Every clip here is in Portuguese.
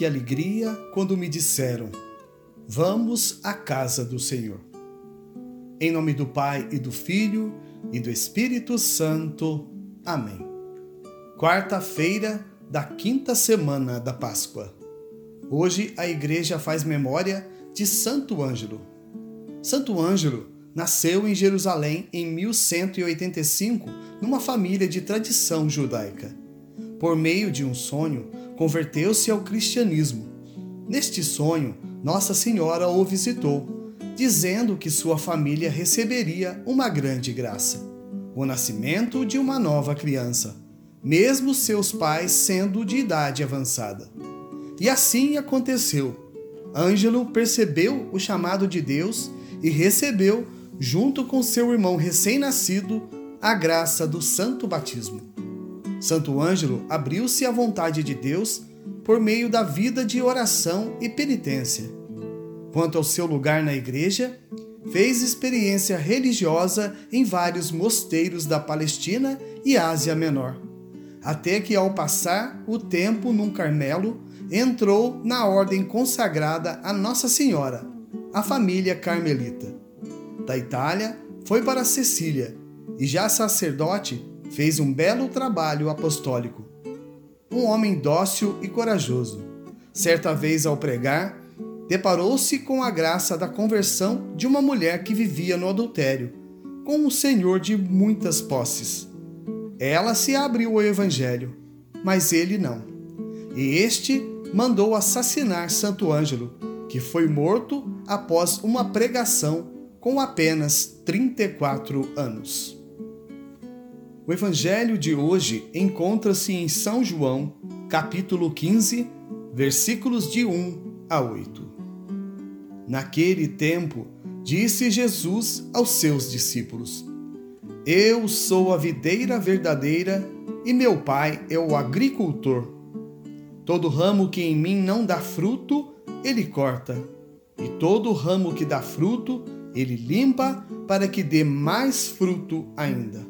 que alegria quando me disseram: Vamos à casa do Senhor. Em nome do Pai e do Filho e do Espírito Santo. Amém. Quarta-feira da quinta semana da Páscoa. Hoje a igreja faz memória de Santo Ângelo. Santo Ângelo nasceu em Jerusalém em 1185 numa família de tradição judaica. Por meio de um sonho, converteu-se ao cristianismo. Neste sonho, Nossa Senhora o visitou, dizendo que sua família receberia uma grande graça: o nascimento de uma nova criança, mesmo seus pais sendo de idade avançada. E assim aconteceu. Ângelo percebeu o chamado de Deus e recebeu, junto com seu irmão recém-nascido, a graça do santo batismo. Santo Ângelo abriu-se à vontade de Deus por meio da vida de oração e penitência. Quanto ao seu lugar na igreja, fez experiência religiosa em vários mosteiros da Palestina e Ásia Menor, até que, ao passar o tempo num Carmelo, entrou na ordem consagrada a Nossa Senhora, a família carmelita. Da Itália, foi para Sicília e, já sacerdote, fez um belo trabalho apostólico. Um homem dócil e corajoso. Certa vez, ao pregar, deparou-se com a graça da conversão de uma mulher que vivia no adultério, com um senhor de muitas posses. Ela se abriu ao evangelho, mas ele não. E este mandou assassinar Santo Ângelo, que foi morto após uma pregação com apenas 34 anos. O evangelho de hoje encontra-se em São João, capítulo 15, versículos de 1 a 8. Naquele tempo, disse Jesus aos seus discípulos: Eu sou a videira verdadeira e meu Pai é o agricultor. Todo ramo que em mim não dá fruto, ele corta, e todo ramo que dá fruto, ele limpa para que dê mais fruto ainda.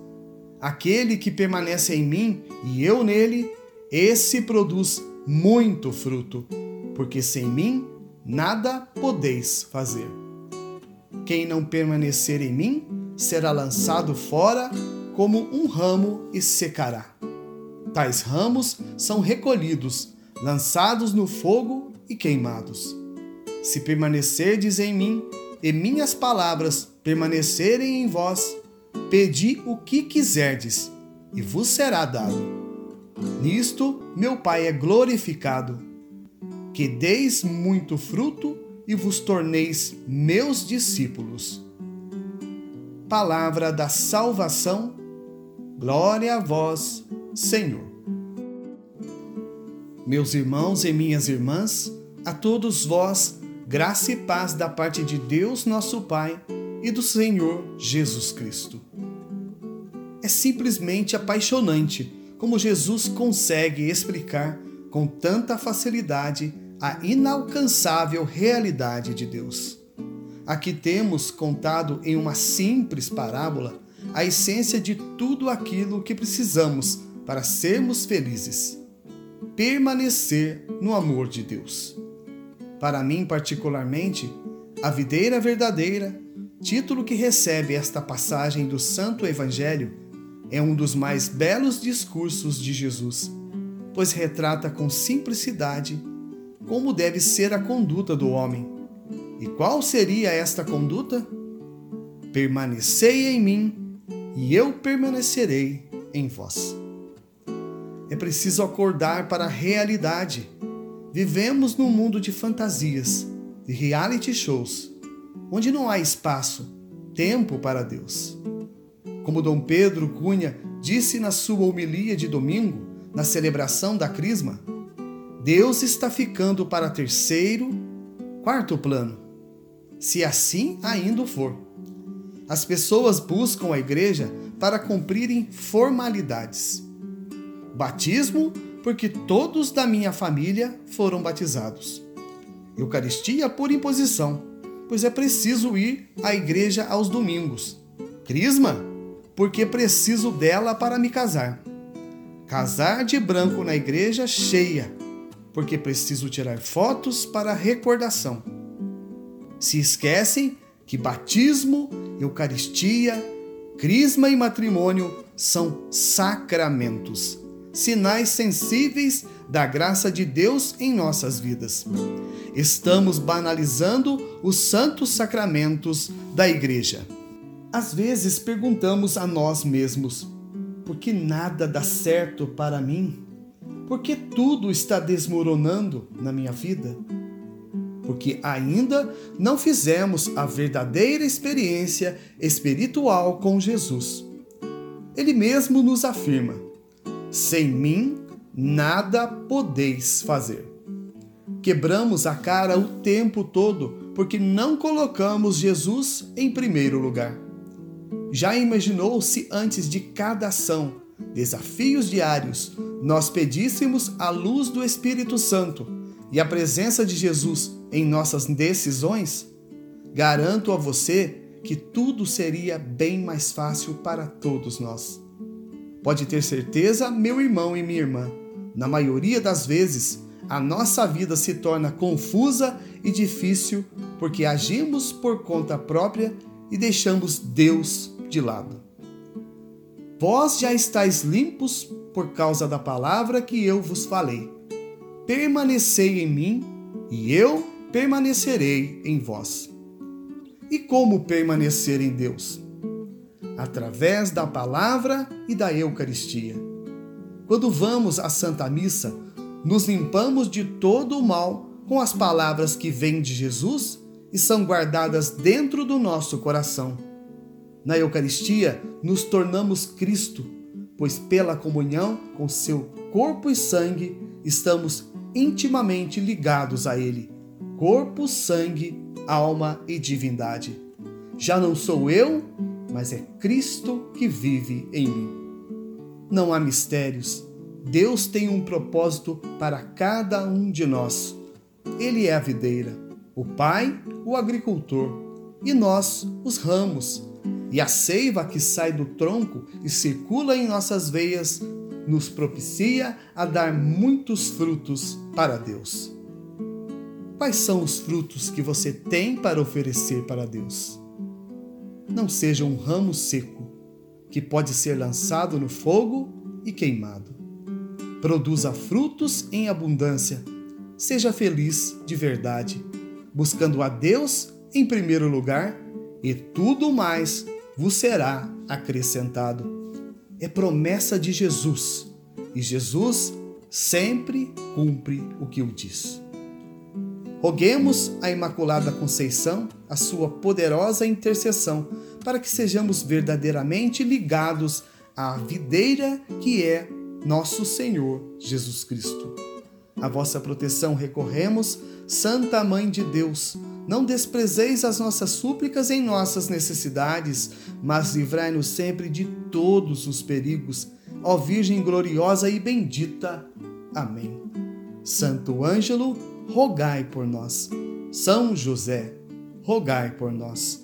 Aquele que permanece em mim e eu nele, esse produz muito fruto, porque sem mim nada podeis fazer. Quem não permanecer em mim será lançado fora como um ramo e secará. Tais ramos são recolhidos, lançados no fogo e queimados. Se permanecerdes em mim e minhas palavras permanecerem em vós, Pedi o que quiserdes, e vos será dado. Nisto meu Pai é glorificado, que deis muito fruto e vos torneis meus discípulos. Palavra da salvação, glória a vós, Senhor. Meus irmãos e minhas irmãs, a todos vós, graça e paz da parte de Deus, nosso Pai e do Senhor Jesus Cristo. É simplesmente apaixonante como Jesus consegue explicar com tanta facilidade a inalcançável realidade de Deus. Aqui temos contado em uma simples parábola a essência de tudo aquilo que precisamos para sermos felizes. Permanecer no amor de Deus. Para mim, particularmente, a videira verdadeira título que recebe esta passagem do Santo Evangelho, é um dos mais belos discursos de Jesus, pois retrata com simplicidade como deve ser a conduta do homem. E qual seria esta conduta? Permanecei em mim, e eu permanecerei em vós. É preciso acordar para a realidade. Vivemos num mundo de fantasias, de reality shows onde não há espaço, tempo para Deus. Como Dom Pedro Cunha disse na sua homilia de domingo, na celebração da Crisma, Deus está ficando para terceiro, quarto plano. se assim ainda for. As pessoas buscam a igreja para cumprirem formalidades. Batismo, porque todos da minha família foram batizados. Eucaristia por imposição, pois é preciso ir à igreja aos domingos. Crisma, porque preciso dela para me casar. Casar de branco na igreja cheia, porque preciso tirar fotos para recordação. Se esquecem que batismo, Eucaristia, Crisma e matrimônio são sacramentos, sinais sensíveis da graça de Deus em nossas vidas. Estamos banalizando os santos sacramentos da Igreja. Às vezes perguntamos a nós mesmos: por que nada dá certo para mim? Por que tudo está desmoronando na minha vida? Porque ainda não fizemos a verdadeira experiência espiritual com Jesus. Ele mesmo nos afirma: sem mim nada podeis fazer. Quebramos a cara o tempo todo porque não colocamos Jesus em primeiro lugar. Já imaginou se antes de cada ação, desafios diários, nós pedíssemos a luz do Espírito Santo e a presença de Jesus em nossas decisões? Garanto a você que tudo seria bem mais fácil para todos nós. Pode ter certeza, meu irmão e minha irmã, na maioria das vezes, a nossa vida se torna confusa e difícil porque agimos por conta própria e deixamos Deus de lado. Vós já estáis limpos por causa da palavra que eu vos falei. Permanecei em mim e eu permanecerei em vós. E como permanecer em Deus? Através da palavra e da Eucaristia. Quando vamos à Santa Missa, nos limpamos de todo o mal com as palavras que vêm de Jesus e são guardadas dentro do nosso coração na Eucaristia, nos tornamos Cristo, pois pela comunhão com seu corpo e sangue estamos intimamente ligados a Ele. Corpo, sangue, alma e divindade. Já não sou eu, mas é Cristo que vive em mim. Não há mistérios. Deus tem um propósito para cada um de nós. Ele é a videira, o Pai, o agricultor, e nós, os ramos e a seiva que sai do tronco e circula em nossas veias nos propicia a dar muitos frutos para Deus. Quais são os frutos que você tem para oferecer para Deus? Não seja um ramo seco, que pode ser lançado no fogo e queimado. Produza frutos em abundância. Seja feliz de verdade, buscando a Deus em primeiro lugar e tudo mais vos será acrescentado. É promessa de Jesus e Jesus sempre cumpre o que o diz. Roguemos a Imaculada Conceição a sua poderosa intercessão para que sejamos verdadeiramente ligados à videira que é nosso Senhor Jesus Cristo. A vossa proteção recorremos, Santa Mãe de Deus não desprezeis as nossas súplicas em nossas necessidades, mas livrai-nos sempre de todos os perigos. Ó Virgem gloriosa e bendita. Amém. Santo Ângelo, rogai por nós. São José, rogai por nós.